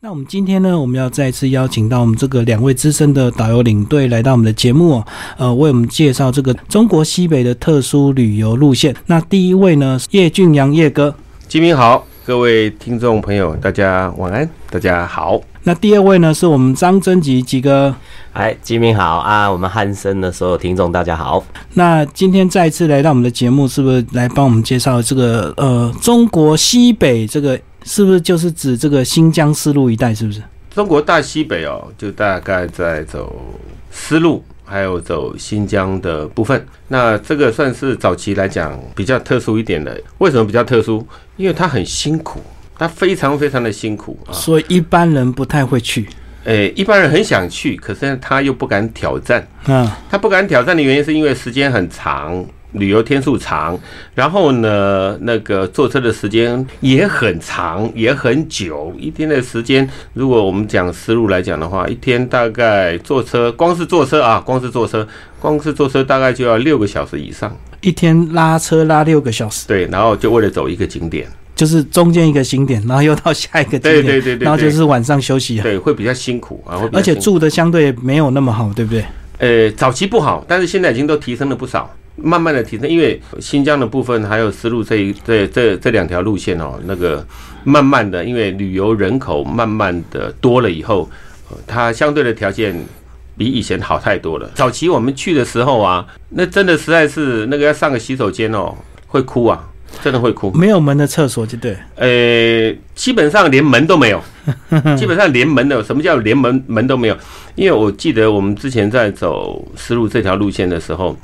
那我们今天呢，我们要再次邀请到我们这个两位资深的导游领队来到我们的节目哦，呃，为我们介绍这个中国西北的特殊旅游路线。那第一位呢，叶俊阳叶哥，金明好，各位听众朋友，大家晚安，大家好。那第二位呢，是我们张真吉吉哥，哎，吉明好啊，我们汉森的所有听众大家好。那今天再次来到我们的节目，是不是来帮我们介绍这个呃中国西北这个？是不是就是指这个新疆丝路一带？是不是？中国大西北哦，就大概在走丝路，还有走新疆的部分。那这个算是早期来讲比较特殊一点的。为什么比较特殊？因为它很辛苦，它非常非常的辛苦啊，所以一般人不太会去。诶，一般人很想去，可是他又不敢挑战。嗯，他不敢挑战的原因是因为时间很长。旅游天数长，然后呢，那个坐车的时间也很长，也很久。一天的时间，如果我们讲思路来讲的话，一天大概坐车，光是坐车啊，光是坐车，光是坐车大概就要六个小时以上。一天拉车拉六个小时，对，然后就为了走一个景点，就是中间一个景点，然后又到下一个景点，对对对对，然后就是晚上休息，对，会比较辛苦啊，而且住的相对没有那么好，对不对？呃，早期不好，但是现在已经都提升了不少。慢慢的提升，因为新疆的部分还有丝路这一这这这两条路线哦，那个慢慢的，因为旅游人口慢慢的多了以后，它相对的条件比以前好太多了。早期我们去的时候啊，那真的实在是那个要上个洗手间哦，会哭啊，真的会哭。没有门的厕所就对，呃，基本上连门都没有，基本上连门的，什么叫连门门都没有？因为我记得我们之前在走丝路这条路线的时候。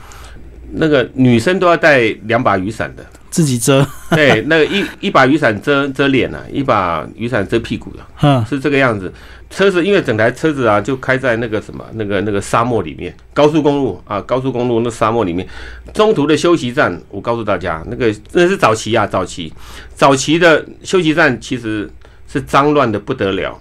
那个女生都要带两把雨伞的，自己遮。对，那个一一把雨伞遮遮脸啊，一把雨伞遮屁股的，嗯，是这个样子。车子因为整台车子啊，就开在那个什么那个那个沙漠里面，高速公路啊，高速公路那沙漠里面，中途的休息站，我告诉大家，那个那是早期啊，早期早期的休息站其实是脏乱的不得了。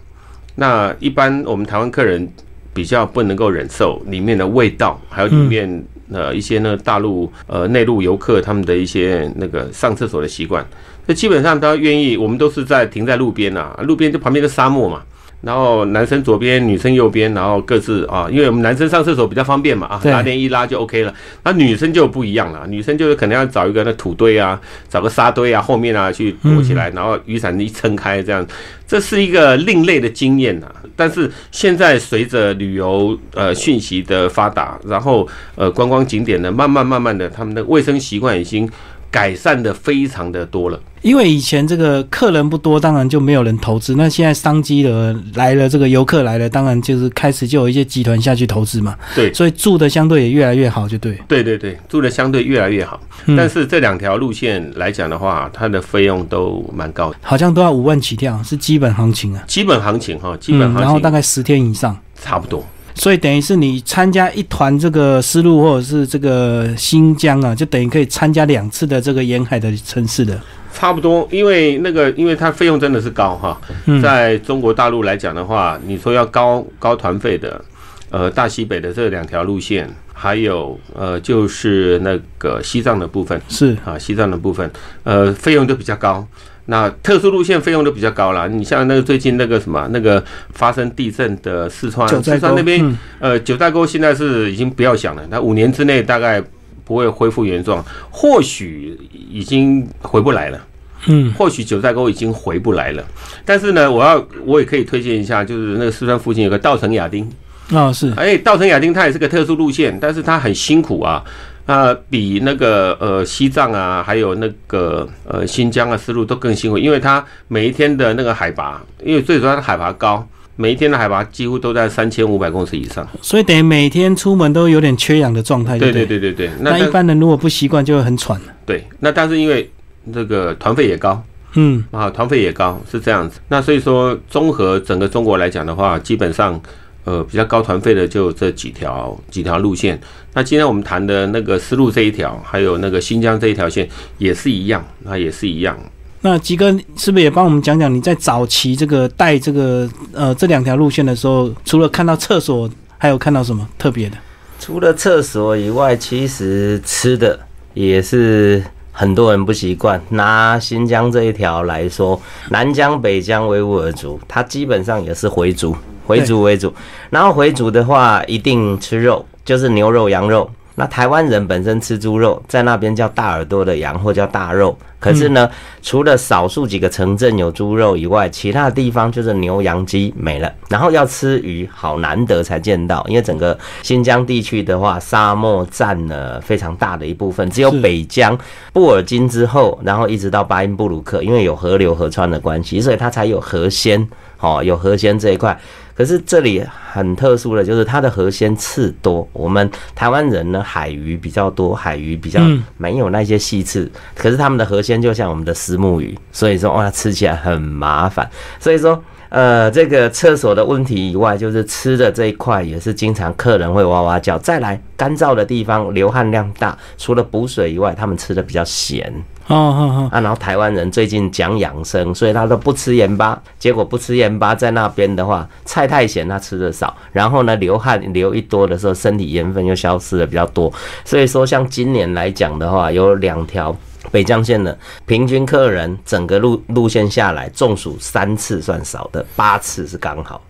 那一般我们台湾客人比较不能够忍受里面的味道，还有里面。呃，一些呢，大陆呃内陆游客他们的一些那个上厕所的习惯，那基本上他愿意，我们都是在停在路边啊，路边就旁边的沙漠嘛。然后男生左边，女生右边，然后各自啊，因为我们男生上厕所比较方便嘛啊，拉链一拉就 OK 了。那女生就不一样了，女生就是可能要找一个那土堆啊，找个沙堆啊，后面啊去躲起来，然后雨伞一撑开这样，这是一个另类的经验呐。但是现在随着旅游呃讯息的发达，然后呃观光景点呢，慢慢慢慢的，他们的卫生习惯已经。改善的非常的多了，因为以前这个客人不多，当然就没有人投资。那现在商机的来了，这个游客来了，当然就是开始就有一些集团下去投资嘛。对，所以住的相对也越来越好，就对。对对对，住的相对越来越好。但是这两条路线来讲的话，它的费用都蛮高的，好像都要五万起跳，是基本行情啊。基本行情哈，基本行情，然后大概十天以上，差不多。所以等于是你参加一团这个丝路或者是这个新疆啊，就等于可以参加两次的这个沿海的城市的，差不多。因为那个，因为它费用真的是高哈，在中国大陆来讲的话，你说要高高团费的，呃，大西北的这两条路线，还有呃，就是那个西藏的部分，是啊，西藏的部分，呃，费用都比较高。那特殊路线费用就比较高了，你像那个最近那个什么那个发生地震的四川，四川那边，呃，九寨沟现在是已经不要想了，那五年之内大概不会恢复原状，或许已经回不来了，嗯，或许九寨沟已经回不来了，但是呢，我要我也可以推荐一下，就是那个四川附近有个稻城亚丁，啊是，哎，稻城亚丁它也是个特殊路线，但是它很辛苦啊。啊，比那个呃西藏啊，还有那个呃新疆啊，思路都更辛苦，因为它每一天的那个海拔，因为最主要的海拔高，每一天的海拔几乎都在三千五百公尺以上，所以等于每天出门都有点缺氧的状态。对对对对对，那一般人如果不习惯，就会很喘对，那但是因为这个团费也高，嗯，啊团费也高是这样子，那所以说综合整个中国来讲的话，基本上。呃，比较高团费的就这几条几条路线。那今天我们谈的那个丝路这一条，还有那个新疆这一条线也是一样，那也是一样。那吉哥是不是也帮我们讲讲你在早期这个带这个呃这两条路线的时候，除了看到厕所，还有看到什么特别的？除了厕所以外，其实吃的也是很多人不习惯。拿新疆这一条来说，南疆、北疆维吾尔族，它基本上也是回族，回族为主。然后回族的话，一定吃肉，就是牛肉、羊肉。那台湾人本身吃猪肉，在那边叫大耳朵的羊，或叫大肉。可是呢，除了少数几个城镇有猪肉以外，其他地方就是牛羊鸡没了。然后要吃鱼，好难得才见到，因为整个新疆地区的话，沙漠占了非常大的一部分，只有北疆、布尔津之后，然后一直到巴音布鲁克，因为有河流河川的关系，所以它才有河鲜。哦，有河鲜这一块。可是这里很特殊的就是它的河鲜刺多，我们台湾人呢海鱼比较多，海鱼比较没有那些细刺，可是他们的河鲜就像我们的石目鱼，所以说哇吃起来很麻烦，所以说。呃，这个厕所的问题以外，就是吃的这一块也是经常客人会哇哇叫。再来，干燥的地方流汗量大，除了补水以外，他们吃的比较咸。哦哦哦啊，然后台湾人最近讲养生，所以他都不吃盐巴。结果不吃盐巴，在那边的话，菜太咸，他吃的少。然后呢，流汗流一多的时候，身体盐分又消失的比较多。所以说，像今年来讲的话，有两条。北江线的平均客人整个路路线下来，中暑三次算少的，八次是刚好。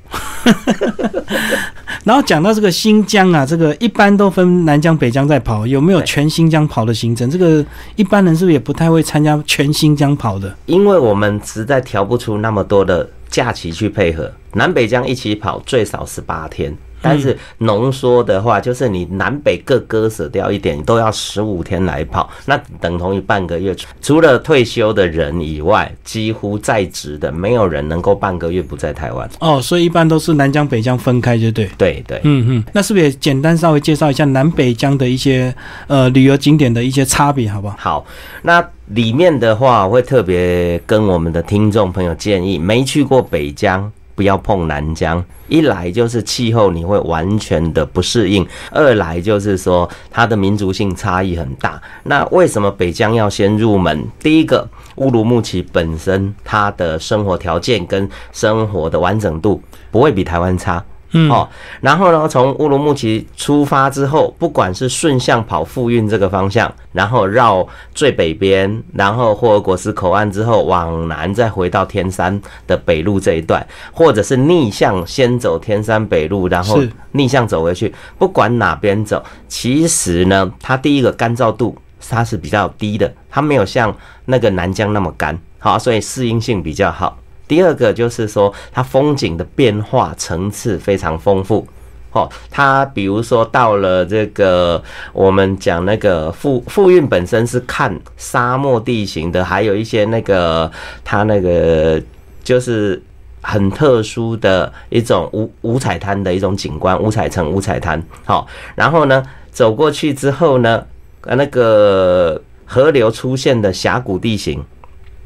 然后讲到这个新疆啊，这个一般都分南疆、北疆在跑，有没有全新疆跑的行程？这个一般人是不是也不太会参加全新疆跑的？因为我们实在调不出那么多的假期去配合，南北疆一起跑最少十八天。但是浓缩的话，就是你南北各割舍掉一点，都要十五天来跑，那等同于半个月。除了退休的人以外，几乎在职的没有人能够半个月不在台湾。哦，所以一般都是南疆北疆分开，就对。对对，嗯嗯。那是不是也简单稍微介绍一下南北疆的一些呃旅游景点的一些差别，好不好？好，那里面的话，我会特别跟我们的听众朋友建议，没去过北疆。不要碰南疆，一来就是气候你会完全的不适应，二来就是说它的民族性差异很大。那为什么北疆要先入门？第一个，乌鲁木齐本身它的生活条件跟生活的完整度不会比台湾差。嗯哦，然后呢，从乌鲁木齐出发之后，不管是顺向跑富运这个方向，然后绕最北边，然后霍尔果斯口岸之后往南，再回到天山的北路这一段，或者是逆向先走天山北路，然后逆向走回去，不管哪边走，其实呢，它第一个干燥度它是比较低的，它没有像那个南疆那么干，好，所以适应性比较好。第二个就是说，它风景的变化层次非常丰富，哦，它比如说到了这个我们讲那个富富运本身是看沙漠地形的，还有一些那个它那个就是很特殊的一种五五彩滩的一种景观，五彩城五彩滩，好，然后呢走过去之后呢，那个河流出现的峡谷地形。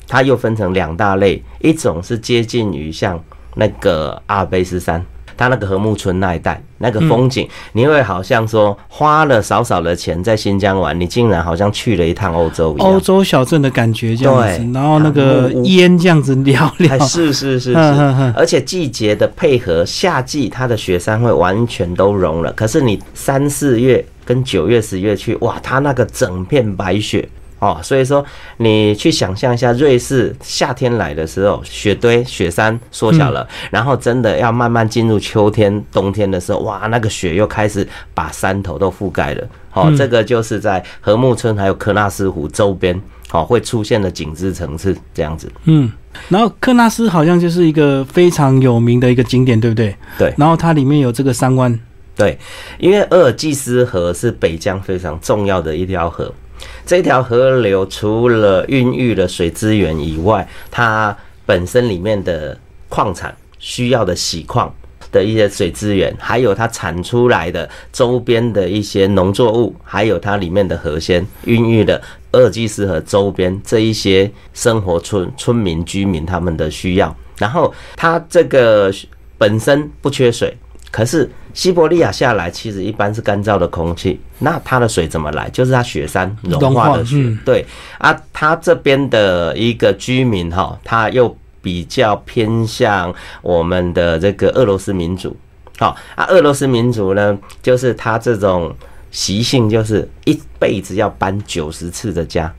它又分成两大类，一种是接近于像那个阿尔卑斯山，它那个禾木村那一带那个风景，你会好像说花了少少的钱在新疆玩，你竟然好像去了一趟欧洲一样，欧洲小镇的感觉这样子，然后那个烟这样子撩撩，是是是是，而且季节的配合，夏季它的雪山会完全都融了，可是你三四月跟九月十月去，哇，它那个整片白雪。哦，所以说你去想象一下，瑞士夏天来的时候，雪堆、雪山缩小了，然后真的要慢慢进入秋天、冬天的时候，哇，那个雪又开始把山头都覆盖了。哦，这个就是在禾木村还有科纳斯湖周边，哦，会出现的景致层次这样子。嗯，然后科纳斯好像就是一个非常有名的一个景点，对不对？对。然后它里面有这个山湾。对，因为鄂尔济斯河是北疆非常重要的一条河。这条河流除了孕育了水资源以外，它本身里面的矿产需要的洗矿的一些水资源，还有它产出来的周边的一些农作物，还有它里面的河鲜，孕育了鄂尔济斯河周边这一些生活村村民居民他们的需要。然后它这个本身不缺水。可是西伯利亚下来，其实一般是干燥的空气，那它的水怎么来？就是它雪山融化的水。对啊，它这边的一个居民哈，他又比较偏向我们的这个俄罗斯民族。好啊，俄罗斯民族呢，就是他这种习性，就是一辈子要搬九十次的家。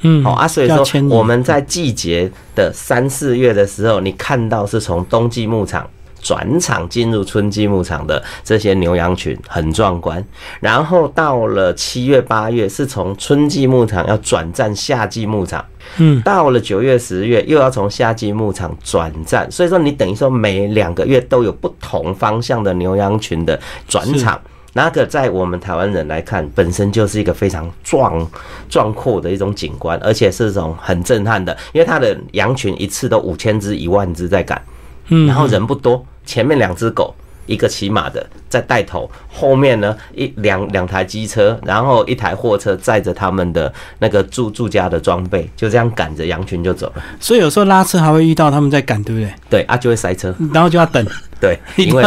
嗯，好啊，所以说我们在季节的三四月的时候，你看到是从冬季牧场转场进入春季牧场的这些牛羊群很壮观，然后到了七月八月是从春季牧场要转战夏季牧场，嗯，到了九月十月又要从夏季牧场转战，所以说你等于说每两个月都有不同方向的牛羊群的转场。那个在我们台湾人来看，本身就是一个非常壮壮阔的一种景观，而且是种很震撼的，因为它的羊群一次都五千只、一万只在赶，嗯，然后人不多，前面两只狗，一个骑马的在带头，后面呢一两两台机车，然后一台货车载着他们的那个住住家的装备，就这样赶着羊群就走了。所以有时候拉车还会遇到他们在赶，对不对？对啊，就会塞车，然后就要等。对，因为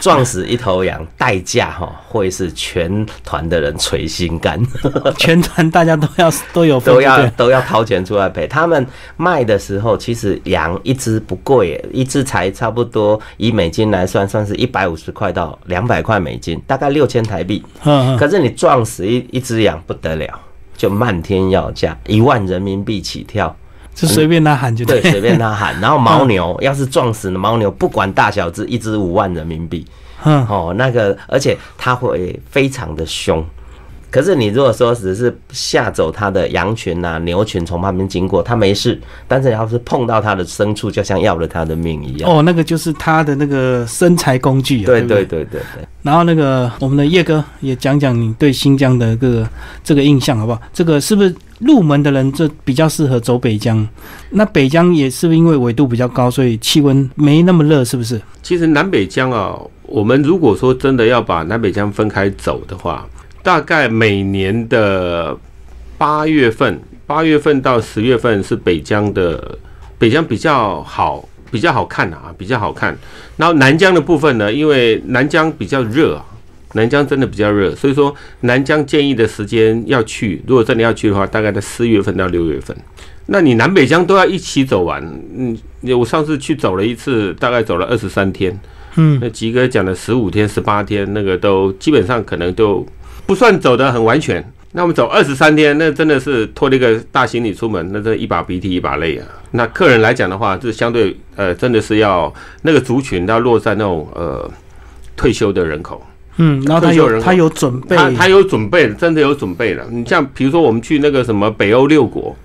撞死一头羊，代价哈会是全团的人捶心肝，全团大家都要都有都要都要掏钱出来赔。他们卖的时候，其实羊一只不贵，一只才差不多以美金来算，算是一百五十块到两百块美金，大概六千台币。嗯，可是你撞死一一只羊不得了，就漫天要价，一万人民币起跳。就随便他喊就对，随便他喊。然后牦牛要是撞死了牦牛，不管大小只，一只五万人民币。嗯，哦，那个，而且它会非常的凶。可是你如果说只是吓走它的羊群呐、牛群从旁边经过，它没事。但是要是碰到它的牲畜，就像要了它的命一样。哦，那个就是它的那个生财工具。对对对对对。然后那个我们的叶哥也讲讲你对新疆的个这个印象好不好？这个是不是入门的人就比较适合走北疆？那北疆也是不是因为纬度比较高，所以气温没那么热？是不是？其实南北疆啊，我们如果说真的要把南北疆分开走的话。大概每年的八月份，八月份到十月份是北疆的北疆比较好，比较好看啊，比较好看。然后南疆的部分呢，因为南疆比较热啊，南疆真的比较热，所以说南疆建议的时间要去，如果真的要去的话，大概在四月份到六月份。那你南北疆都要一起走完，嗯，我上次去走了一次，大概走了二十三天，嗯，那吉哥讲的十五天、十八天，那个都基本上可能都。不算走得很完全，那我们走二十三天，那真的是拖了一个大行李出门，那这一把鼻涕一把泪啊。那客人来讲的话，这相对呃，真的是要那个族群要落在那种呃退休的人口，嗯，然后他有他有准备，他他有准备，真的有准备了。你像比如说我们去那个什么北欧六国，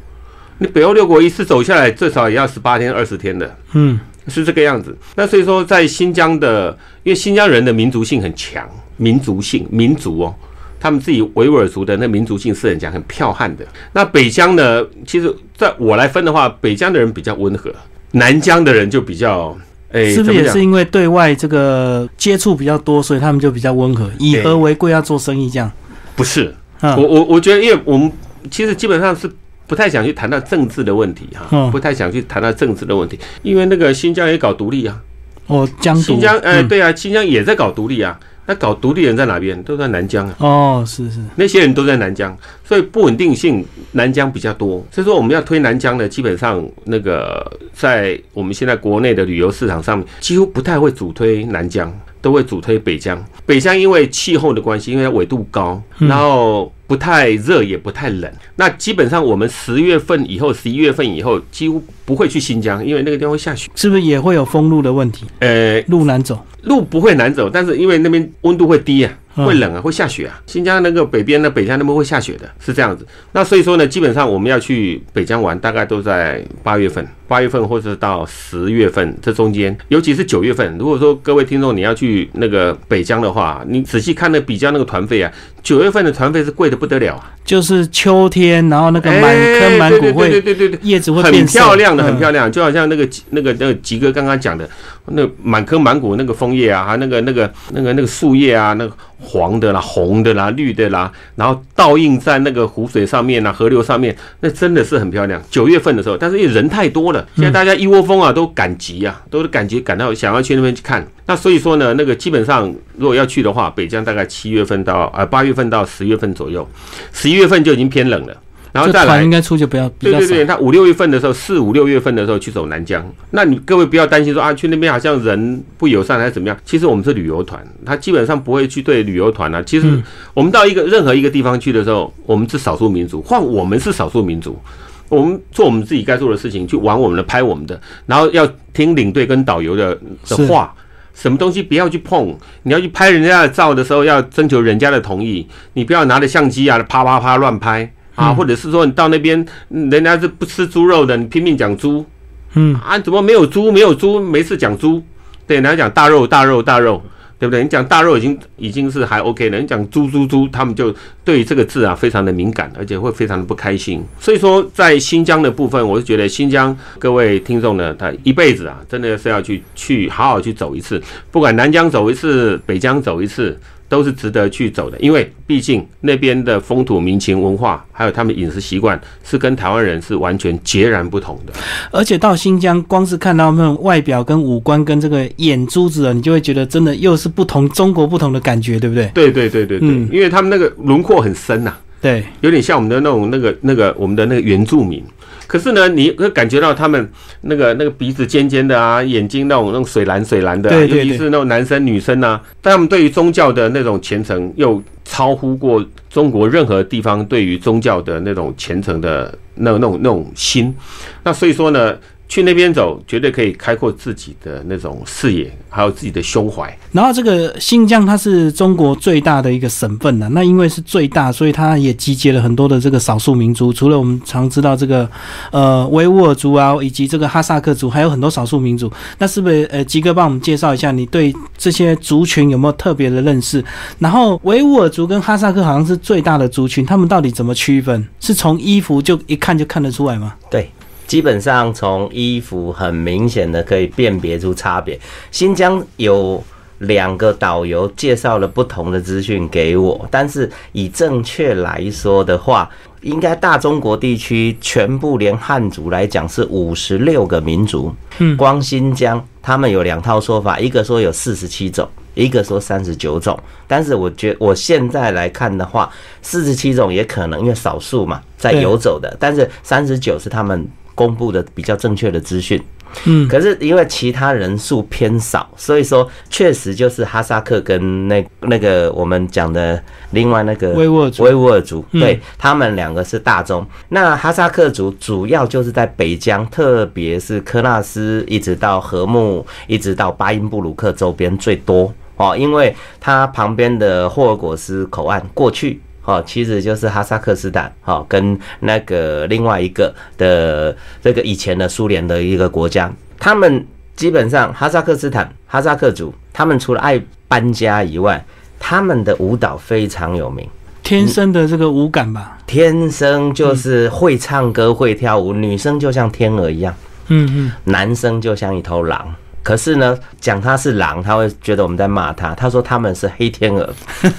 你北欧六国一次走下来最少也要十八天二十天的，嗯，是这个样子。那所以说在新疆的，因为新疆人的民族性很强，民族性民族哦。他们自己维吾尔族的那民族性是很强、很剽悍的。那北疆呢？其实在我来分的话，北疆的人比较温和，南疆的人就比较……哎，是不是也是因为对外这个接触比较多，所以他们就比较温和，以和为贵，要做生意这样？不是，我我我觉得，因为我们其实基本上是不太想去谈到政治的问题哈，不太想去谈到政治的问题，因为那个新疆也搞独立啊，哦，江新疆，哎，对啊，新疆也在搞独立啊。那搞独立人在哪边？都在南疆啊。哦，是是，那些人都在南疆，所以不稳定性南疆比较多。所以说我们要推南疆的，基本上那个在我们现在国内的旅游市场上面，几乎不太会主推南疆，都会主推北疆。北疆因为气候的关系，因为它纬度高，然后不太热也不太冷。那基本上我们十月份以后、十一月份以后，几乎不会去新疆，因为那个地方会下雪。是不是也会有封路的问题？呃，路难走。路不会难走，但是因为那边温度会低啊，会冷啊，会下雪啊。新疆那个北边的北疆那边会下雪的，是这样子。那所以说呢，基本上我们要去北疆玩，大概都在八月份。八月份或者到十月份这中间，尤其是九月份。如果说各位听众你要去那个北疆的话，你仔细看那比较那个团费啊，九月份的团费是贵的不得了啊。就是秋天，然后那个满坑满谷会，对对对对叶子会很漂亮的，很漂亮，就好像那个那个那个吉哥刚刚讲的，那满坑满谷那个枫叶啊，还有那个那个那个那个树叶啊，那个。黄的啦，红的啦，绿的啦，然后倒映在那个湖水上面啊，河流上面，那真的是很漂亮。九月份的时候，但是因为人太多了，现在大家一窝蜂啊，都赶集啊，都是赶集赶到想要去那边去看。那所以说呢，那个基本上如果要去的话，北疆大概七月份到啊八月份到十月份左右，十一月份就已经偏冷了。然后再来应该出去不要。对对对，他五六月份的时候，四五六月份的时候去走南疆，那你各位不要担心说啊，去那边好像人不友善还是怎么样？其实我们是旅游团，他基本上不会去对旅游团啊。其实我们到一个任何一个地方去的时候，我们是少数民族，换我们是少数民族，我们做我们自己该做的事情，去玩我们的，拍我们的，然后要听领队跟导游的的话。什么东西不要去碰？你要去拍人家的照的时候，要征求人家的同意。你不要拿着相机啊，啪啪啪乱拍啊，或者是说你到那边，人家是不吃猪肉的，你拼命讲猪，嗯啊，怎么没有猪？没有猪，没事讲猪，对，人家讲大肉大肉大肉。对不对？你讲大肉已经已经是还 OK 了，你讲猪猪猪，他们就对这个字啊非常的敏感，而且会非常的不开心。所以说，在新疆的部分，我是觉得新疆各位听众呢，他一辈子啊，真的是要去去好好去走一次，不管南疆走一次，北疆走一次。都是值得去走的，因为毕竟那边的风土民情、文化，还有他们饮食习惯，是跟台湾人是完全截然不同的。而且到新疆，光是看到他们外表、跟五官、跟这个眼珠子，你就会觉得真的又是不同中国不同的感觉，对不对？对对对对对，因为他们那个轮廓很深呐，对，有点像我们的那种那个那个我们的那个原住民。可是呢，你会感觉到他们那个那个鼻子尖尖的啊，眼睛那种那种水蓝水蓝的，尤其是那种男生女生啊，但他们对于宗教的那种虔诚又超乎过中国任何地方对于宗教的那种虔诚的那那种那种心。那所以说呢。去那边走，绝对可以开阔自己的那种视野，还有自己的胸怀。然后，这个新疆它是中国最大的一个省份呢。那因为是最大，所以它也集结了很多的这个少数民族。除了我们常知道这个呃维吾尔族啊，以及这个哈萨克族，还有很多少数民族。那是不是呃吉哥帮我们介绍一下，你对这些族群有没有特别的认识？然后维吾尔族跟哈萨克好像是最大的族群，他们到底怎么区分？是从衣服就一看就看得出来吗？对。基本上从衣服很明显的可以辨别出差别。新疆有两个导游介绍了不同的资讯给我，但是以正确来说的话，应该大中国地区全部连汉族来讲是五十六个民族。嗯，光新疆他们有两套说法，一个说有四十七种，一个说三十九种。但是我觉我现在来看的话，四十七种也可能因为少数嘛在游走的，但是三十九是他们。公布的比较正确的资讯，嗯，可是因为其他人数偏少，所以说确实就是哈萨克跟那那个我们讲的另外那个维吾尔族，维吾尔族，对他们两个是大宗。那哈萨克族主要就是在北疆，特别是科纳斯，一直到和木，一直到巴音布鲁克周边最多哦，因为它旁边的霍尔果斯口岸过去。哦，其实就是哈萨克斯坦，哈，跟那个另外一个的这个以前的苏联的一个国家，他们基本上哈萨克斯坦哈萨克族，他们除了爱搬家以外，他们的舞蹈非常有名，天生的这个舞感吧，天生就是会唱歌会跳舞，女生就像天鹅一样，嗯嗯，男生就像一头狼。可是呢，讲他是狼，他会觉得我们在骂他。他说他们是黑天鹅，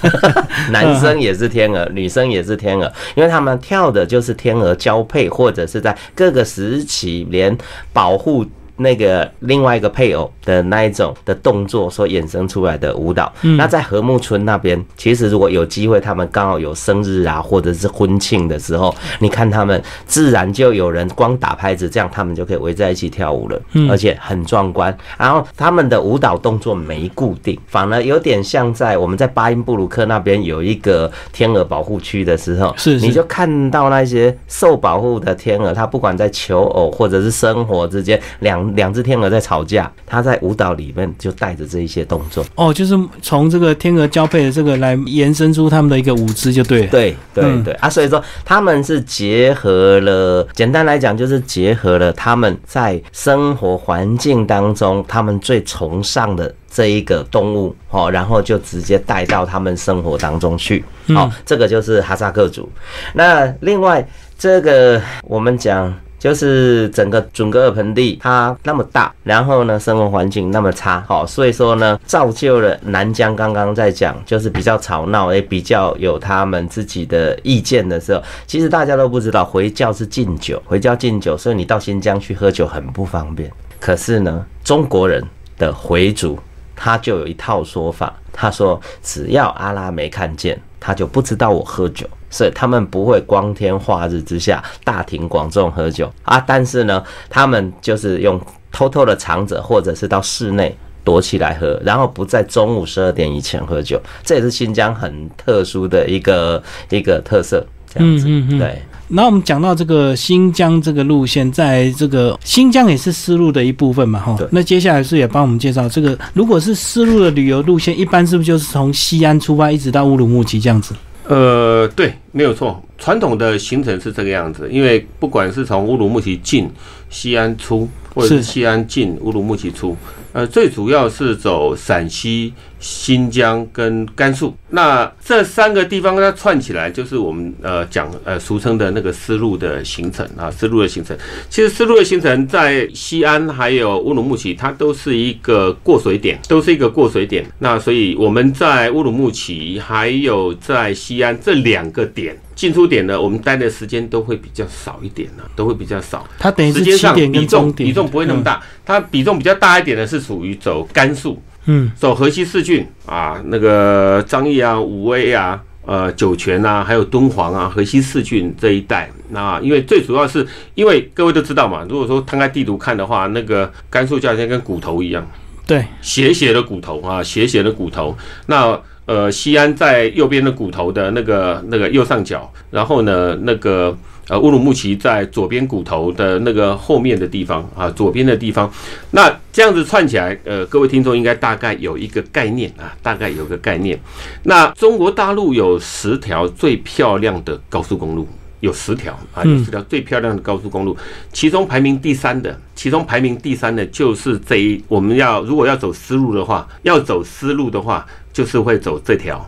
男生也是天鹅，女生也是天鹅，因为他们跳的就是天鹅交配，或者是在各个时期连保护。那个另外一个配偶的那一种的动作所衍生出来的舞蹈，那在和睦村那边，其实如果有机会，他们刚好有生日啊，或者是婚庆的时候，你看他们自然就有人光打拍子，这样他们就可以围在一起跳舞了，而且很壮观。然后他们的舞蹈动作没固定，反而有点像在我们在巴音布鲁克那边有一个天鹅保护区的时候，是你就看到那些受保护的天鹅，它不管在求偶或者是生活之间两。两只天鹅在吵架，他在舞蹈里面就带着这一些动作。哦，就是从这个天鹅交配的这个来延伸出他们的一个舞姿，就对，对对对。啊，所以说他们是结合了，简单来讲就是结合了他们在生活环境当中他们最崇尚的这一个动物哦，然后就直接带到他们生活当中去，好，这个就是哈萨克族。那另外这个我们讲。就是整个准格尔盆地它那么大，然后呢，生活环境那么差，好，所以说呢，造就了南疆刚刚在讲，就是比较吵闹，也比较有他们自己的意见的时候，其实大家都不知道回教是禁酒，回教禁酒，所以你到新疆去喝酒很不方便。可是呢，中国人的回族他就有一套说法，他说只要阿拉没看见，他就不知道我喝酒，所以他们不会光天化日之下大庭广众喝酒啊。但是呢，他们就是用偷偷的藏着，或者是到室内躲起来喝，然后不在中午十二点以前喝酒。这也是新疆很特殊的一个一个特色，这样子。对。那我们讲到这个新疆这个路线，在这个新疆也是丝路的一部分嘛，哈。那接下来是也帮我们介绍这个，如果是丝路的旅游路线，一般是不是就是从西安出发，一直到乌鲁木齐这样子？呃，对，没有错，传统的行程是这个样子。因为不管是从乌鲁木齐进西安出，或者是西安进乌鲁木齐出。呃，最主要是走陕西、新疆跟甘肃，那这三个地方它串起来，就是我们呃讲呃俗称的那个丝路的行程啊，丝路的行程。其实丝路的行程在西安还有乌鲁木齐，它都是一个过水点，都是一个过水点。那所以我们在乌鲁木齐还有在西安这两个点。进出点呢，我们待的时间都会比较少一点呢，都会比较少。它等于时间上比重比重不会那么大，它比重比较大一点的是属于走甘肃，嗯，走河西四郡啊，那个张掖啊、武威啊、呃酒泉啊，还有敦煌啊、河西四郡这一带。那因为最主要是因为各位都知道嘛，如果说摊开地图看的话，那个甘肃就好像跟骨头一样，对，斜斜的骨头啊，斜斜的骨头。那呃，西安在右边的骨头的那个那个右上角，然后呢，那个呃乌鲁木齐在左边骨头的那个后面的地方啊，左边的地方。那这样子串起来，呃，各位听众应该大概有一个概念啊，大概有个概念。那中国大陆有十条最漂亮的高速公路。有十条啊，有十条最漂亮的高速公路，其中排名第三的，其中排名第三的就是这一，我们要如果要走丝路的话，要走丝路的话，就是会走这条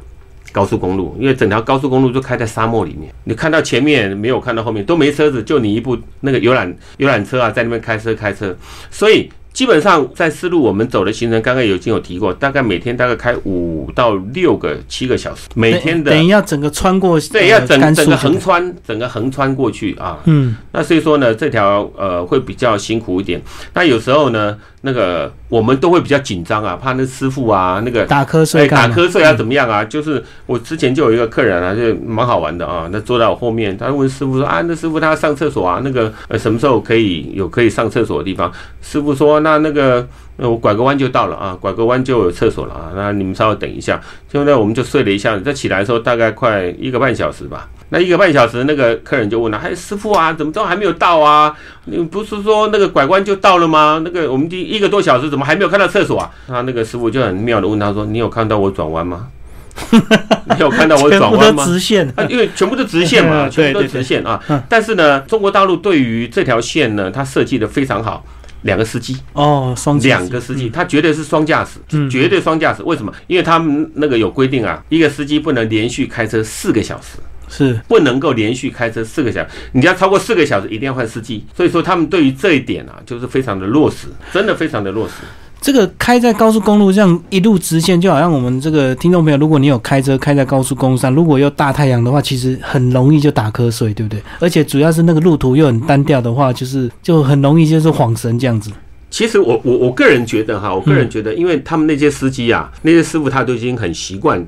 高速公路，因为整条高速公路就开在沙漠里面，你看到前面没有看到后面都没车子，就你一部那个游览游览车啊，在那边开车开车，所以。基本上在丝路我们走的行程，刚刚已经有提过，大概每天大概开五到六个、七个小时，每天的等于要整个穿过，对，要整整个横穿，整个横穿过去啊。嗯，那所以说呢，这条呃会比较辛苦一点。那有时候呢。那个我们都会比较紧张啊，怕那师傅啊，那个打瞌睡，打瞌睡啊，怎么样啊？就是我之前就有一个客人啊，就蛮好玩的啊。那坐在我后面，他问师傅说啊，那师傅他上厕所啊，那个呃什么时候可以有可以上厕所的地方？师傅说那那个我拐个弯就到了啊，拐个弯就有厕所了啊。那你们稍微等一下。就在我们就睡了一下，再起来的时候大概快一个半小时吧。那一个半小时，那个客人就问了：“哎，师傅啊，怎么都还没有到啊？你不是说那个拐弯就到了吗？那个我们第一个多小时怎么还没有看到厕所啊？”他那个师傅就很妙的问他说：“你有看到我转弯吗？你有看到我转弯吗？直线啊，因为全部都直线嘛，全部都直线啊。但是呢，中国大陆对于这条线呢，它设计的非常好。”两个司机哦，双两个司机，他绝对是双驾驶，绝对双驾驶。为什么？因为他们那个有规定啊，一个司机不能连续开车四个小时，是不能够连续开车四个小时。你要超过四个小时，一定要换司机。所以说，他们对于这一点啊，就是非常的落实，真的非常的落实。这个开在高速公路上一路直线，就好像我们这个听众朋友，如果你有开车开在高速公路上，如果又大太阳的话，其实很容易就打瞌睡，对不对？而且主要是那个路途又很单调的话，就是就很容易就是晃神这样子。其实我我我个人觉得哈，我个人觉得，因为他们那些司机啊，那些师傅他都已经很习惯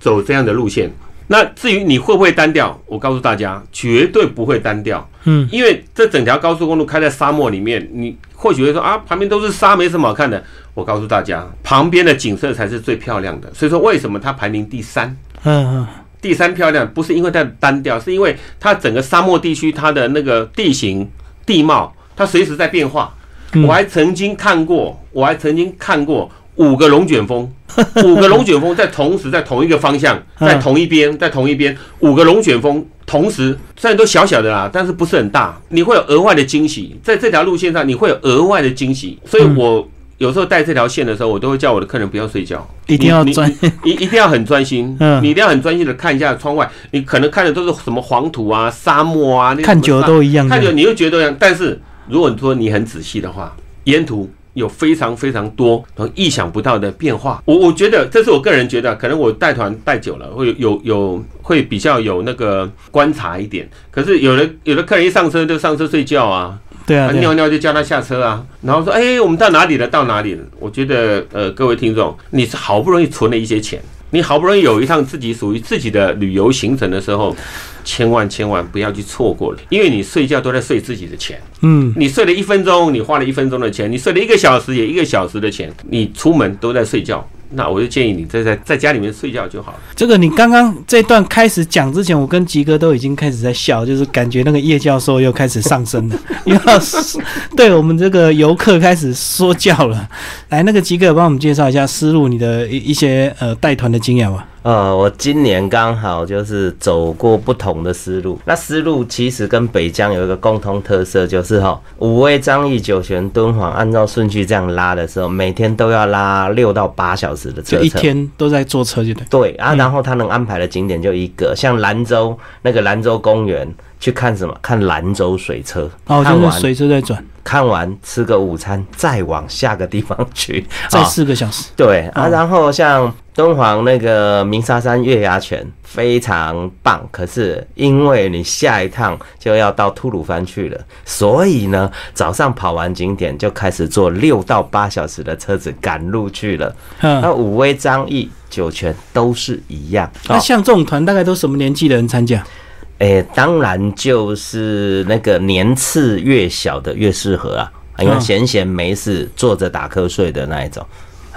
走这样的路线。那至于你会不会单调，我告诉大家，绝对不会单调。嗯，因为这整条高速公路开在沙漠里面，你或许会说啊，旁边都是沙，没什么好看的。我告诉大家，旁边的景色才是最漂亮的。所以说，为什么它排名第三？嗯嗯，第三漂亮不是因为它单调，是因为它整个沙漠地区它的那个地形地貌，它随时在变化。我还曾经看过，我还曾经看过五个龙卷风，五个龙卷风在同时在同一个方向，在同一边，在同一边，五个龙卷风同时，虽然都小小的啦，但是不是很大，你会有额外的惊喜，在这条路线上你会有额外的惊喜，所以我有时候带这条线的时候，我都会叫我的客人不要睡觉，一定要专一一定要很专心，嗯，你一定要很专心的看一下窗外，你可能看的都是什么黄土啊、沙漠啊，看久了都一样，看久你又觉得一样，但是。如果你说你很仔细的话，沿途有非常非常多意想不到的变化。我我觉得这是我个人觉得，可能我带团带久了，会有有会比较有那个观察一点。可是有的有的客人一上车就上车睡觉啊，对啊，尿尿就叫他下车啊，然后说哎，我们到哪里了？到哪里了？我觉得呃，各位听众，你是好不容易存了一些钱。你好不容易有一趟自己属于自己的旅游行程的时候，千万千万不要去错过了，因为你睡觉都在睡自己的钱。嗯，你睡了一分钟，你花了一分钟的钱；你睡了一个小时，也一个小时的钱。你出门都在睡觉。那我就建议你在在在家里面睡觉就好了。这个你刚刚这段开始讲之前，我跟吉哥都已经开始在笑，就是感觉那个叶教授又开始上升了，又要对我们这个游客开始说教了。来，那个吉哥帮我们介绍一下思路，你的一一些呃带团的经验吧。呃，我今年刚好就是走过不同的思路。那思路其实跟北疆有一个共同特色，就是哈，五位张掖、九泉、敦煌，按照顺序这样拉的时候，每天都要拉六到八小时的车一天都在坐车，就对。对啊，然后他能安排的景点就一个，像兰州那个兰州公园。去看什么？看兰州水车哦，就是水车在转。看完吃个午餐，再往下个地方去，再四个小时。对啊，然后像敦煌那个鸣沙山月牙泉非常棒，可是因为你下一趟就要到吐鲁番去了，所以呢，早上跑完景点就开始坐六到八小时的车子赶路去了。那武威、张掖、酒泉都是一样。那像这种团，大概都什么年纪的人参加？诶，当然就是那个年次越小的越适合啊，因为闲闲没事坐着打瞌睡的那一种，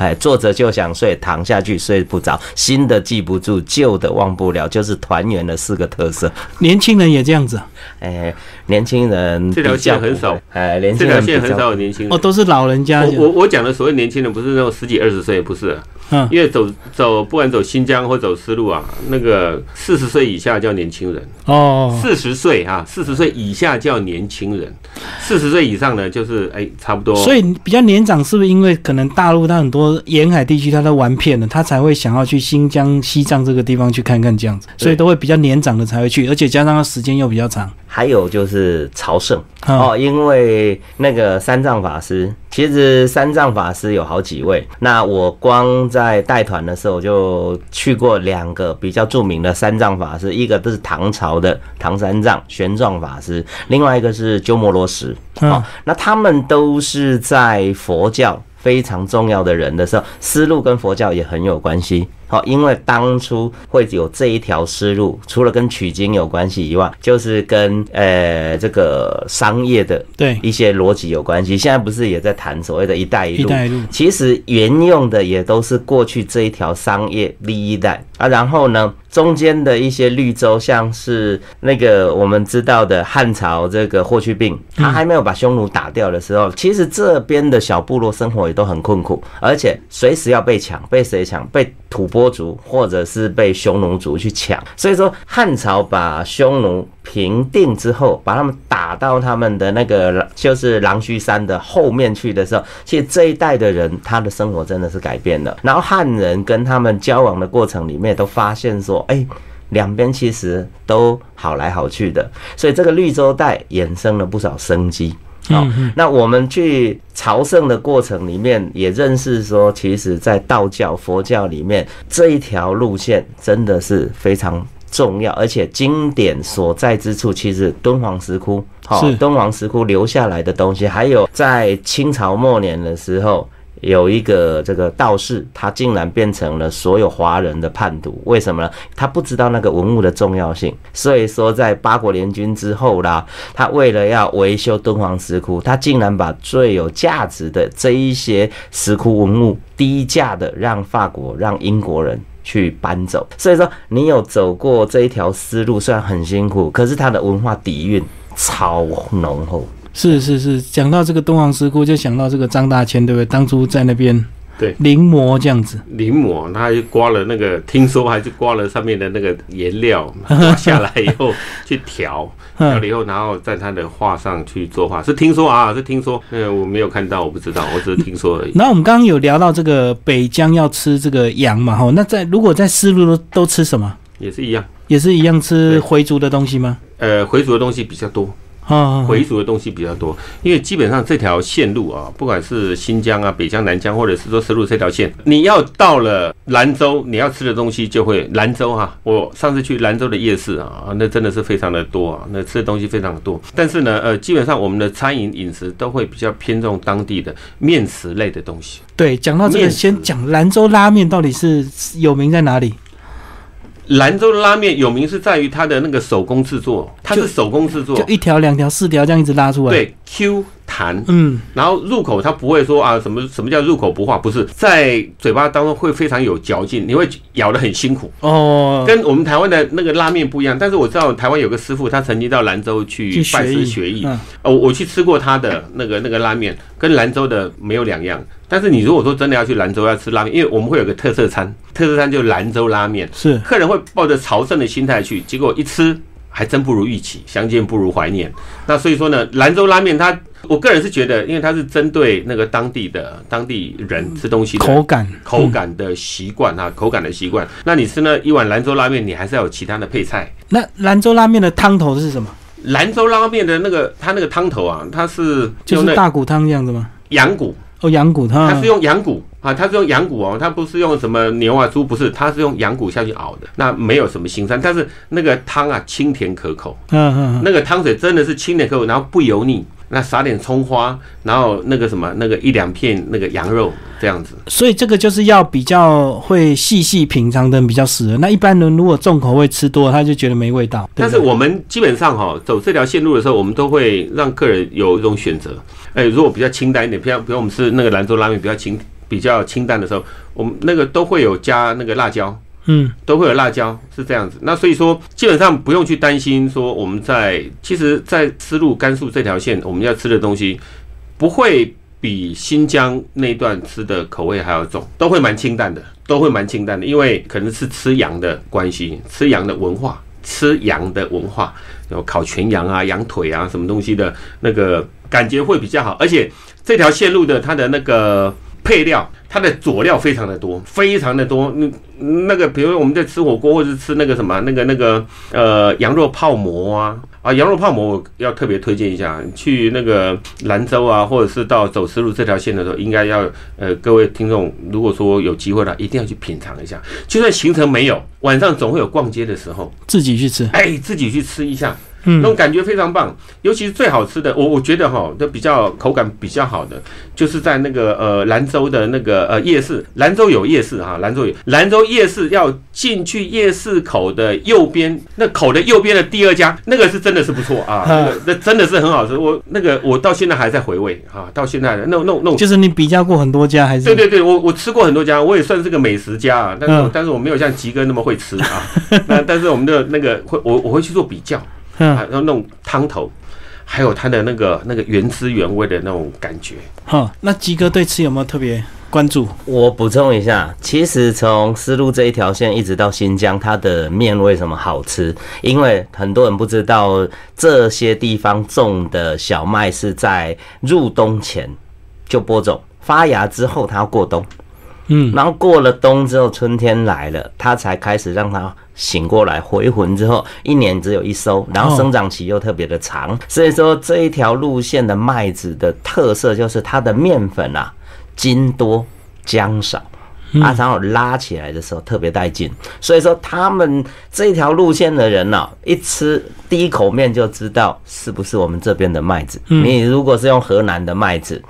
哎，坐着就想睡，躺下去睡不着，新的记不住，旧的忘不了，就是团圆的四个特色。年轻人也这样子，哎，年轻人这条线很少，哎，年轻人线很少有年轻人，哦，都是老人家。我我讲的所谓年轻人，不是那种十几二十岁，不是。嗯，因为走走，不管走新疆或走丝路啊，那个四十岁以下叫年轻人。哦，四十岁啊，四十岁以下叫年轻人，四十岁以上呢，就是哎，差不多。所以比较年长，是不是因为可能大陆它很多沿海地区它都玩遍了，他才会想要去新疆、西藏这个地方去看看这样子，所以都会比较年长的才会去，而且加上它时间又比较长。还有就是朝圣。哦，因为那个三藏法师，其实三藏法师有好几位。那我光在带团的时候就去过两个比较著名的三藏法师，一个都是唐朝的唐三藏玄奘法师，另外一个是鸠摩罗什。哦，那他们都是在佛教非常重要的人的时候，思路跟佛教也很有关系。好，因为当初会有这一条思路，除了跟取经有关系以外，就是跟呃这个商业的对一些逻辑有关系。现在不是也在谈所谓的一带一路？一带一路其实沿用的也都是过去这一条商业利益带啊。然后呢，中间的一些绿洲，像是那个我们知道的汉朝这个霍去病，他还没有把匈奴打掉的时候，其实这边的小部落生活也都很困苦，而且随时要被抢，被谁抢？被吐蕃。族或者是被匈奴族去抢，所以说汉朝把匈奴平定之后，把他们打到他们的那个就是狼须山的后面去的时候，其实这一代的人他的生活真的是改变了。然后汉人跟他们交往的过程里面，都发现说，哎，两边其实都好来好去的，所以这个绿洲带衍生了不少生机。好，那我们去朝圣的过程里面，也认识说，其实，在道教、佛教里面，这一条路线真的是非常重要，而且经典所在之处，其实敦煌石窟，好，敦煌石窟留下来的东西，还有在清朝末年的时候。有一个这个道士，他竟然变成了所有华人的叛徒，为什么呢？他不知道那个文物的重要性，所以说在八国联军之后啦，他为了要维修敦煌石窟，他竟然把最有价值的这一些石窟文物低价的让法国、让英国人去搬走。所以说，你有走过这一条思路，虽然很辛苦，可是它的文化底蕴超浓厚。是是是，讲到这个敦煌石窟，就想到这个张大千，对不对？当初在那边对临摹这样子，临摹，他还刮了那个，听说还是刮了上面的那个颜料，刮下来以后去调，调了以后，然后在他的画上去作画。是听说啊，是听说，嗯，我没有看到，我不知道，我只是听说而已。那我们刚刚有聊到这个北疆要吃这个羊嘛，哈，那在如果在丝路都都吃什么？也是一样，也是一样吃回族的东西吗？呃，回族的东西比较多。啊，回族的东西比较多，因为基本上这条线路啊，不管是新疆啊、北疆、南疆，或者是说丝路这条线，你要到了兰州，你要吃的东西就会兰州哈。我上次去兰州的夜市啊，那真的是非常的多啊，那吃的东西非常的多。但是呢，呃，基本上我们的餐饮饮食都会比较偏重当地的面食类的东西。对，讲到这个，先讲兰州拉面到底是有名在哪里？兰州的拉面有名是在于它的那个手工制作，它是手工制作，就一条、两条、四条这样一直拉出来。对，Q 弹，嗯，然后入口它不会说啊什么什么叫入口不化，不是在嘴巴当中会非常有嚼劲，你会咬得很辛苦。哦。跟我们台湾的那个拉面不一样，但是我知道台湾有个师傅，他曾经到兰州去拜师学艺，哦，我去吃过他的那个那个拉面，跟兰州的没有两样。但是你如果说真的要去兰州要吃拉面，因为我们会有个特色餐，特色餐就是兰州拉面，是。客人会抱着朝圣的心态去，结果一吃还真不如预期，相见不如怀念。那所以说呢，兰州拉面它，我个人是觉得，因为它是针对那个当地的当地人吃东西口感口感的习惯啊，口感的习惯。那你吃呢一碗兰州拉面，你还是要有其他的配菜。那兰州拉面的汤头是什么？兰州拉面的那个它那个汤头啊，它是就是大骨汤这样子吗？羊骨。哦，羊骨汤，它是用羊骨啊，它是用羊骨哦，它不是用什么牛啊、猪，不是，它是用羊骨下去熬的，那没有什么腥膻，但是那个汤啊，清甜可口，嗯嗯，那个汤水真的是清甜可口，然后不油腻。那撒点葱花，然后那个什么，那个一两片那个羊肉这样子。所以这个就是要比较会细细品尝的人比较适合。那一般人如果重口味吃多，他就觉得没味道。但是我们基本上哈走这条线路的时候，我们都会让客人有一种选择。哎，如果比较清淡一点，比方比如我们吃那个兰州拉面比较清比较清淡的时候，我们那个都会有加那个辣椒。嗯，都会有辣椒，是这样子。那所以说，基本上不用去担心说我们在其实，在丝路甘肃这条线，我们要吃的东西不会比新疆那段吃的口味还要重，都会蛮清淡的，都会蛮清淡的。因为可能是吃羊的关系，吃羊的文化，吃羊的文化，有烤全羊啊、羊腿啊什么东西的那个感觉会比较好。而且这条线路的它的那个配料。它的佐料非常的多，非常的多。那那个，比如我们在吃火锅，或者是吃那个什么，那个那个呃羊肉泡馍啊啊，羊肉泡馍我要特别推荐一下。去那个兰州啊，或者是到走丝路这条线的时候，应该要呃各位听众，如果说有机会了，一定要去品尝一下。就算行程没有，晚上总会有逛街的时候，自己去吃。哎，自己去吃一下。那种感觉非常棒，尤其是最好吃的，我我觉得哈，都比较口感比较好的，就是在那个呃兰州的那个呃夜市，兰州有夜市哈，兰州有。兰州夜市要进去夜市口的右边，那口的右边的第二家，那个是真的是不错啊，那个那真的是很好吃，我那个我到现在还在回味啊，到现在的那那那，就是你比较过很多家还是？对对对，我我吃过很多家，我也算是个美食家啊，但是但是我没有像吉哥那么会吃啊，那但是我们的那个会我我会去做比较。然后那种汤头，还有它的那个那个原汁原味的那种感觉。哈，那鸡哥对吃有没有特别关注？我补充一下，其实从丝路这一条线一直到新疆，它的面为什么好吃？因为很多人不知道，这些地方种的小麦是在入冬前就播种，发芽之后它要过冬。嗯，然后过了冬之后，春天来了，它才开始让它醒过来回魂之后，一年只有一收，然后生长期又特别的长，所以说这一条路线的麦子的特色就是它的面粉啊，筋多浆少，啊，然后拉起来的时候特别带劲，所以说他们这条路线的人呢，一吃第一口面就知道是不是我们这边的麦子。你如果是用河南的麦子。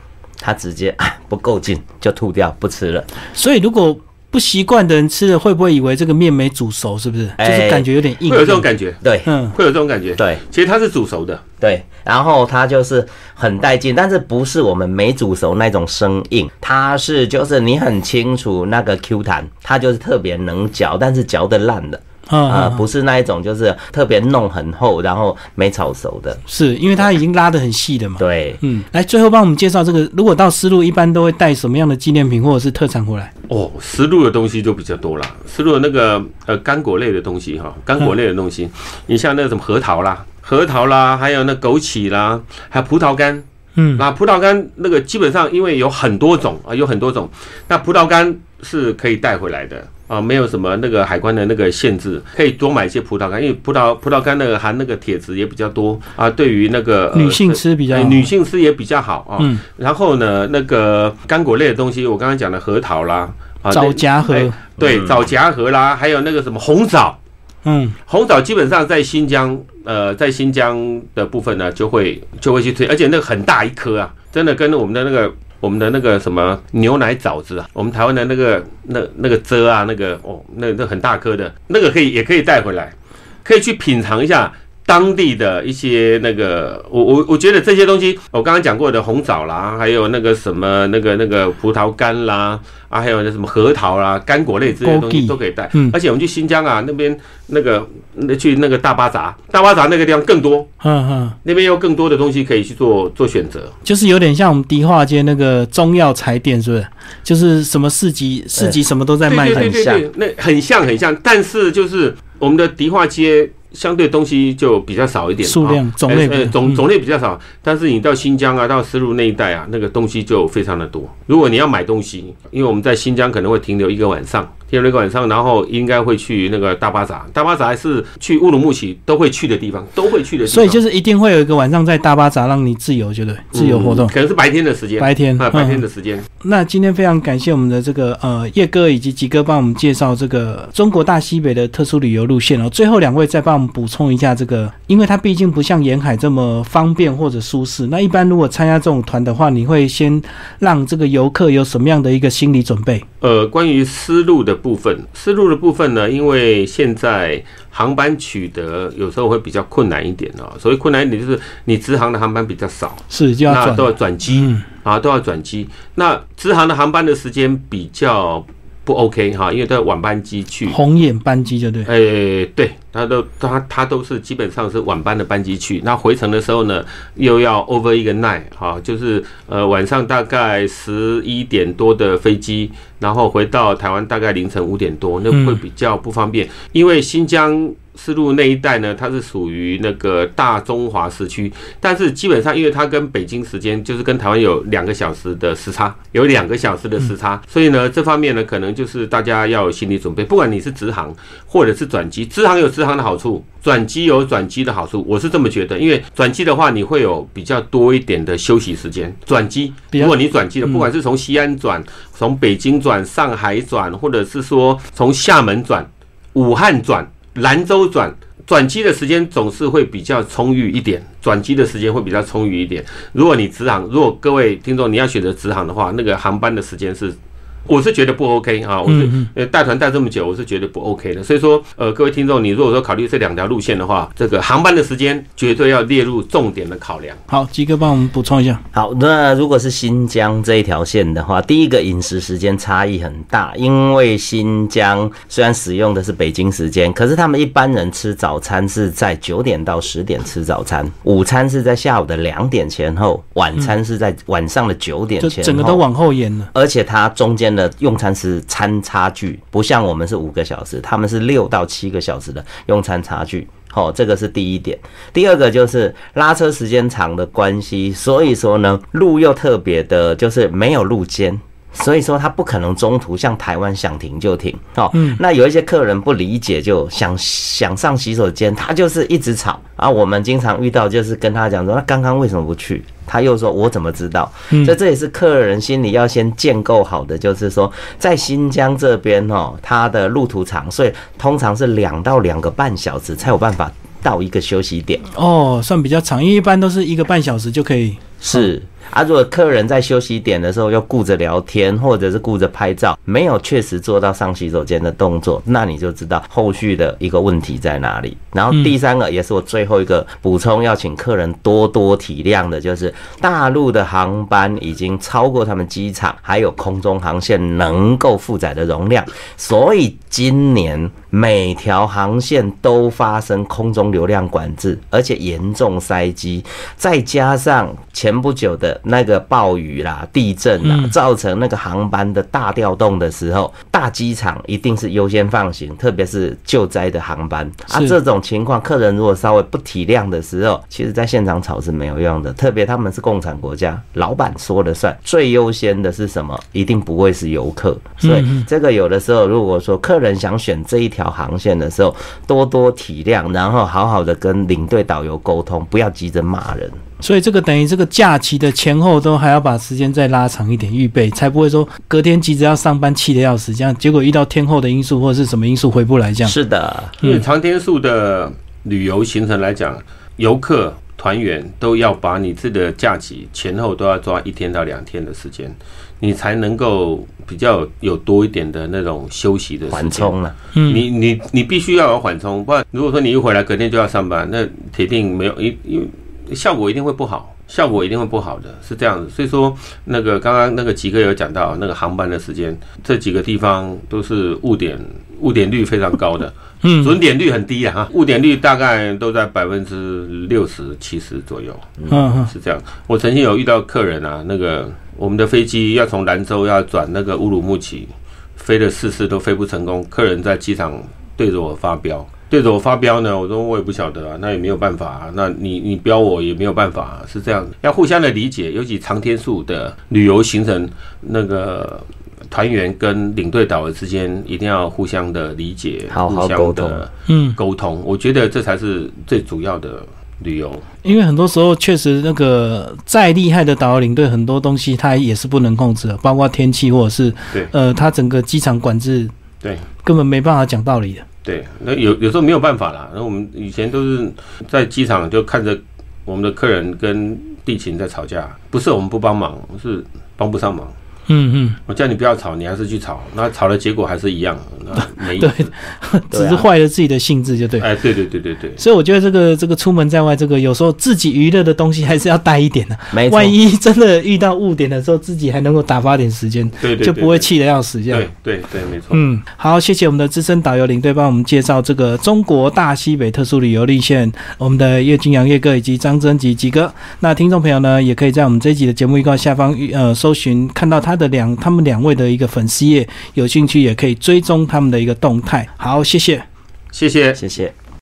他直接啊不够劲就吐掉不吃了，所以如果不习惯的人吃了，会不会以为这个面没煮熟？是不是？就是感觉有点硬，会有这种感觉。对，嗯，会有这种感觉。对，其实它是煮熟的。对，然后它就是很带劲，但是不是我们没煮熟那种生硬，它是就是你很清楚那个 Q 弹，它就是特别能嚼，但是嚼的烂的。啊，不是那一种，就是特别弄很厚，然后没炒熟的，是因为它已经拉的很细的嘛。对，嗯，来最后帮我们介绍这个，如果到丝路，一般都会带什么样的纪念品或者是特产回来？哦，丝路的东西就比较多了，丝路的那个呃干果类的东西哈，干果类的东西，你像那个什么核桃啦，核桃啦，还有那枸杞啦，还有葡萄干，嗯，那葡萄干那个基本上因为有很多种啊，有很多种，那葡萄干是可以带回来的。啊，没有什么那个海关的那个限制，可以多买一些葡萄干，因为葡萄葡萄干那个含那个铁质也比较多啊，对于那个女性吃比较女性吃也比较好啊。嗯。然后呢，那个干果类的东西，我刚刚讲的核桃啦，啊，枣夹核，对，枣夹核啦，还有那个什么红枣，嗯，红枣基本上在新疆，呃，在新疆的部分呢，就会就会去推，而且那个很大一颗啊，真的跟我们的那个。我们的那个什么牛奶枣子啊，我们台湾的那个那那个蔗啊，那个哦，那那很大颗的，那个可以也可以带回来，可以去品尝一下当地的一些那个，我我我觉得这些东西，我刚刚讲过的红枣啦，还有那个什么那个那个葡萄干啦。啊，还有那什么核桃啦、干果类这些东西都可以带。嗯，而且我们去新疆啊，那边那个那去那个大巴扎，大巴扎那个地方更多。嗯嗯，那边有更多的东西可以去做做选择。就是有点像我们迪化街那个中药材店，是不是？就是什么市集，市集什么都在卖，很像。那很像很像，但是就是我们的迪化街。相对东西就比较少一点，数量种类种种类比较少，但是你到新疆啊，到丝路那一带啊，那个东西就非常的多。如果你要买东西，因为我们在新疆可能会停留一个晚上。第二个晚上，然后应该会去那个大巴扎，大巴扎是去乌鲁木齐都会去的地方，都会去的。所以就是一定会有一个晚上在大巴扎让你自由，觉得自由活动，可能是白天的时间，白天啊，白天的时间。那今天非常感谢我们的这个呃叶哥以及吉哥帮我们介绍这个中国大西北的特殊旅游路线哦。最后两位再帮我们补充一下这个，因为它毕竟不像沿海这么方便或者舒适。那一般如果参加这种团的话，你会先让这个游客有什么样的一个心理准备？呃，关于思路的部分，思路的部分呢，因为现在航班取得有时候会比较困难一点哦。所谓困难一点，就是你直航的航班比较少，是那都要转机。啊，都要转机。那直航的航班的时间比较。不 OK 哈，因为都要晚班机去，红眼班机就对，哎，对，他都他他都是基本上是晚班的班机去，那回程的时候呢，又要 over 一个 night 哈，就是呃晚上大概十一点多的飞机，然后回到台湾大概凌晨五点多，那会比较不方便，因为新疆。丝路那一带呢，它是属于那个大中华时区，但是基本上因为它跟北京时间就是跟台湾有两个小时的时差，有两个小时的时差，所以呢，这方面呢，可能就是大家要有心理准备。不管你是直航或者是转机，直航有直航的好处，转机有转机的好处，我是这么觉得。因为转机的话，你会有比较多一点的休息时间。转机，如果你转机的，不管是从西安转、从北京转、上海转，或者是说从厦门转、武汉转。兰州转转机的时间总是会比较充裕一点，转机的时间会比较充裕一点。如果你直航，如果各位听众你要选择直航的话，那个航班的时间是。我是觉得不 OK 啊，我是呃带团带这么久，我是觉得不 OK 的。所以说，呃，各位听众，你如果说考虑这两条路线的话，这个航班的时间绝对要列入重点的考量。好，吉哥帮我们补充一下。好，那如果是新疆这一条线的话，第一个饮食时间差异很大，因为新疆虽然使用的是北京时间，可是他们一般人吃早餐是在九点到十点吃早餐，午餐是在下午的两点前后，晚餐是在晚上的九点前，整个都往后延了。而且它中间。的用餐时餐差距不像我们是五个小时，他们是六到七个小时的用餐差距。好，这个是第一点。第二个就是拉车时间长的关系，所以说呢，路又特别的，就是没有路肩。所以说他不可能中途像台湾想停就停。哦，嗯那有一些客人不理解，就想想上洗手间，他就是一直吵。啊，我们经常遇到就是跟他讲说，那刚刚为什么不去？他又说：“我怎么知道？”所以这也是客人心里要先建构好的，就是说，在新疆这边哦，它的路途长，所以通常是两到两个半小时才有办法到一个休息点。哦，算比较长，因为一般都是一个半小时就可以。是。啊，如果客人在休息点的时候又顾着聊天，或者是顾着拍照，没有确实做到上洗手间的动作，那你就知道后续的一个问题在哪里。然后第三个也是我最后一个补充，要请客人多多体谅的，就是大陆的航班已经超过他们机场还有空中航线能够负载的容量，所以今年每条航线都发生空中流量管制，而且严重塞机，再加上。前不久的那个暴雨啦、地震啦，造成那个航班的大调动的时候，大机场一定是优先放行，特别是救灾的航班啊。这种情况，客人如果稍微不体谅的时候，其实在现场吵是没有用的。特别他们是共产国家，老板说了算，最优先的是什么？一定不会是游客。所以这个有的时候，如果说客人想选这一条航线的时候，多多体谅，然后好好的跟领队导游沟通，不要急着骂人。所以这个等于这个假期的前后都还要把时间再拉长一点预备，才不会说隔天急着要上班气得要死，这样结果遇到天后的因素或者是什么因素回不来这样。是的，因为长天数的旅游行程来讲，游客团员都要把你自己的假期前后都要抓一天到两天的时间，你才能够比较有多一点的那种休息的缓冲了。嗯，你你你必须要有缓冲，不然如果说你一回来隔天就要上班，那铁定没有因因为。效果一定会不好，效果一定会不好的，是这样子。所以说，那个刚刚那个吉哥有讲到那个航班的时间，这几个地方都是误点，误点率非常高的，嗯，准点率很低啊，哈，误点率大概都在百分之六十、七十左右，嗯，是这样。我曾经有遇到客人啊，那个我们的飞机要从兰州要转那个乌鲁木齐，飞了四次都飞不成功，客人在机场对着我发飙。对着我发飙呢，我说我也不晓得啊，那也没有办法啊，那你你飙我也没有办法，是这样要互相的理解，尤其长天数的旅游行程，那个团员跟领队导游之间一定要互相的理解，好好沟通，嗯，沟通，我觉得这才是最主要的旅游。因为很多时候确实那个再厉害的导游领队，很多东西他也是不能控制的，包括天气或者是对，呃，他整个机场管制，对，根本没办法讲道理的。对，那有有时候没有办法啦。那我们以前都是在机场就看着我们的客人跟地勤在吵架，不是我们不帮忙，是帮不上忙。嗯嗯，我叫你不要吵，你还是去吵，那吵的结果还是一样，没对，只是坏了自己的性质就对。哎，对对对对对。所以我觉得这个这个出门在外，这个有时候自己娱乐的东西还是要带一点的。没错。万一真的遇到误点的时候，自己还能够打发点时间，对对，就不会气得要死这样。对对对，没错。嗯，好，谢谢我们的资深导游领队帮我们介绍这个中国大西北特殊旅游路线，我们的叶金阳叶哥以及张真吉吉哥。那听众朋友呢，也可以在我们这一集的节目预告下方呃搜寻，看到他的两他们两。位的一个粉丝页，有兴趣也可以追踪他们的一个动态。好，谢谢，谢谢，谢谢。